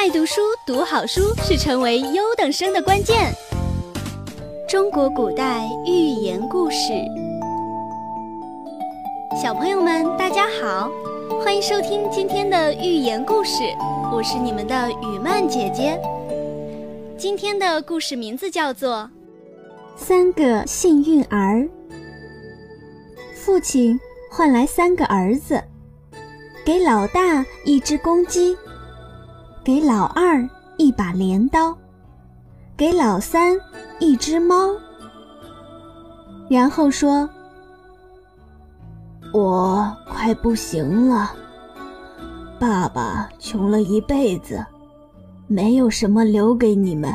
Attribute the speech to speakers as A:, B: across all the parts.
A: 爱读书、读好书是成为优等生的关键。中国古代寓言故事，小朋友们大家好，欢迎收听今天的寓言故事，我是你们的雨曼姐姐。今天的故事名字叫做《
B: 三个幸运儿》。父亲换来三个儿子，给老大一只公鸡。给老二一把镰刀，给老三一只猫，然后说：“
C: 我快不行了，爸爸穷了一辈子，没有什么留给你们。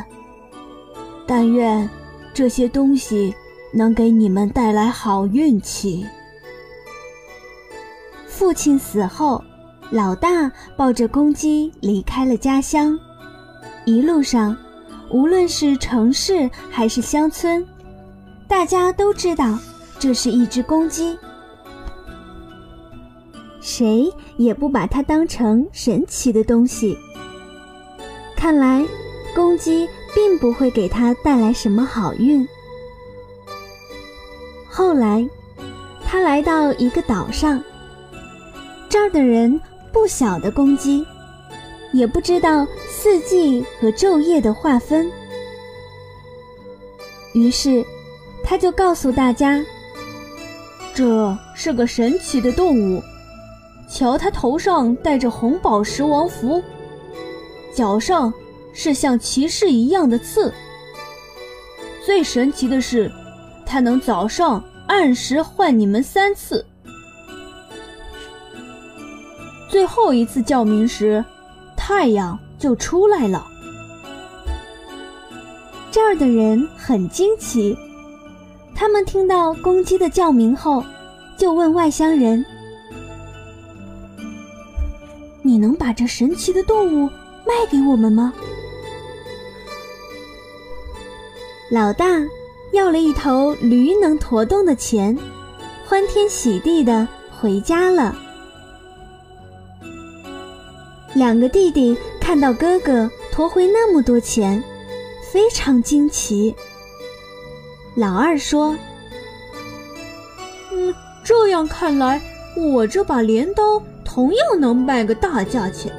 C: 但愿这些东西能给你们带来好运气。”
B: 父亲死后。老大抱着公鸡离开了家乡，一路上，无论是城市还是乡村，大家都知道这是一只公鸡，谁也不把它当成神奇的东西。看来，公鸡并不会给他带来什么好运。后来，他来到一个岛上，这儿的人。不小的公鸡，也不知道四季和昼夜的划分。于是，他就告诉大家：“
D: 这是个神奇的动物，瞧，它头上戴着红宝石王符，脚上是像骑士一样的刺。最神奇的是，它能早上按时唤你们三次。”最后一次叫鸣时，太阳就出来了。
B: 这儿的人很惊奇，他们听到公鸡的叫鸣后，就问外乡人：“你能把这神奇的动物卖给我们吗？”老大要了一头驴能驮动的钱，欢天喜地的回家了。两个弟弟看到哥哥驮回那么多钱，非常惊奇。老二说：“
D: 嗯，这样看来，我这把镰刀同样能卖个大价钱。”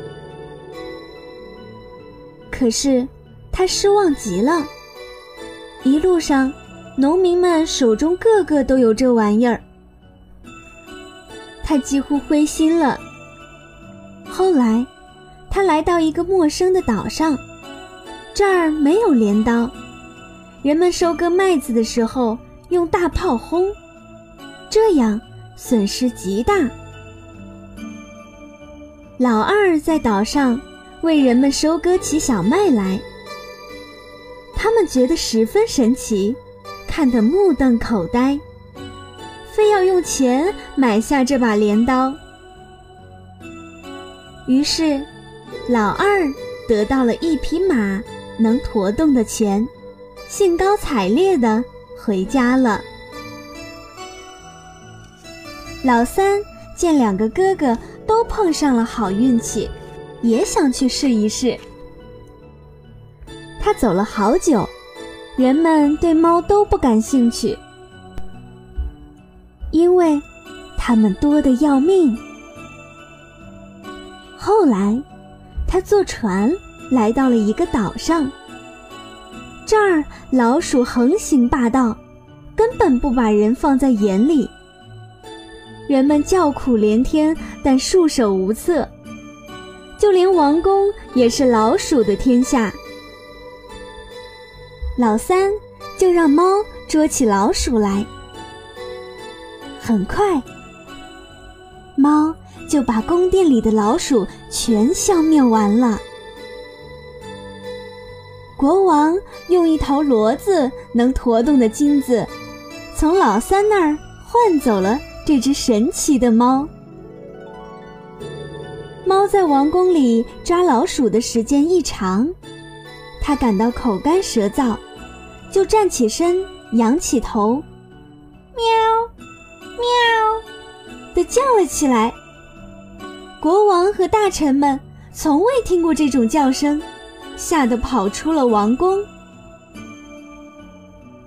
B: 可是他失望极了。一路上，农民们手中个个都有这玩意儿，他几乎灰心了。后来。他来到一个陌生的岛上，这儿没有镰刀，人们收割麦子的时候用大炮轰，这样损失极大。老二在岛上为人们收割起小麦来，他们觉得十分神奇，看得目瞪口呆，非要用钱买下这把镰刀。于是。老二得到了一匹马能驮动的钱，兴高采烈地回家了。老三见两个哥哥都碰上了好运气，也想去试一试。他走了好久，人们对猫都不感兴趣，因为它们多得要命。后来。他坐船来到了一个岛上，这儿老鼠横行霸道，根本不把人放在眼里。人们叫苦连天，但束手无策，就连王宫也是老鼠的天下。老三就让猫捉起老鼠来，很快，猫。就把宫殿里的老鼠全消灭完了。国王用一头骡子能驮动的金子，从老三那儿换走了这只神奇的猫。猫在王宫里抓老鼠的时间一长，它感到口干舌燥，就站起身，仰起头，喵，喵，的叫了起来。国王和大臣们从未听过这种叫声，吓得跑出了王宫。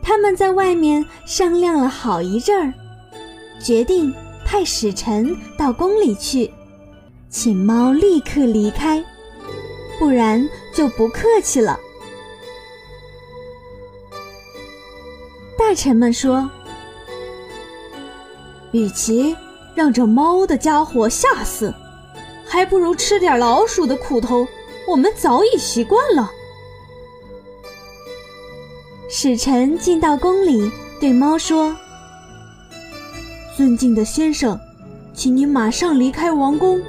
B: 他们在外面商量了好一阵儿，决定派使臣到宫里去，请猫立刻离开，不然就不客气了。大臣们说：“
D: 与其让这猫的家伙吓死，还不如吃点老鼠的苦头。我们早已习惯了。”
B: 使臣进到宫里，对猫说：“
D: 尊敬的先生，请您马上离开王宫。”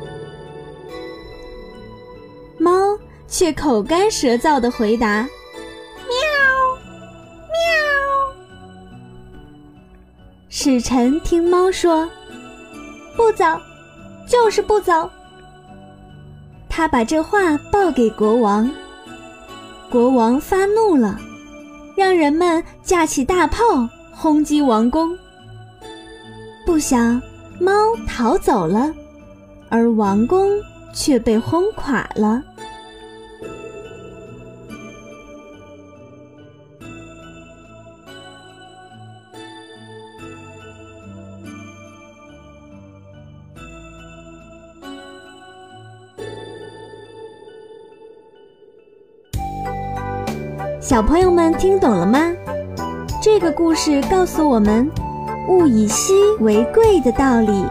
B: 猫却口干舌燥的回答。喵，喵使臣听猫说：“不走，就是不走。”他把这话报给国王。国王发怒了，让人们架起大炮轰击王宫。不想猫逃走了，而王宫却被轰垮了。小朋友们听懂了吗？这个故事告诉我们“物以稀为贵”的道理。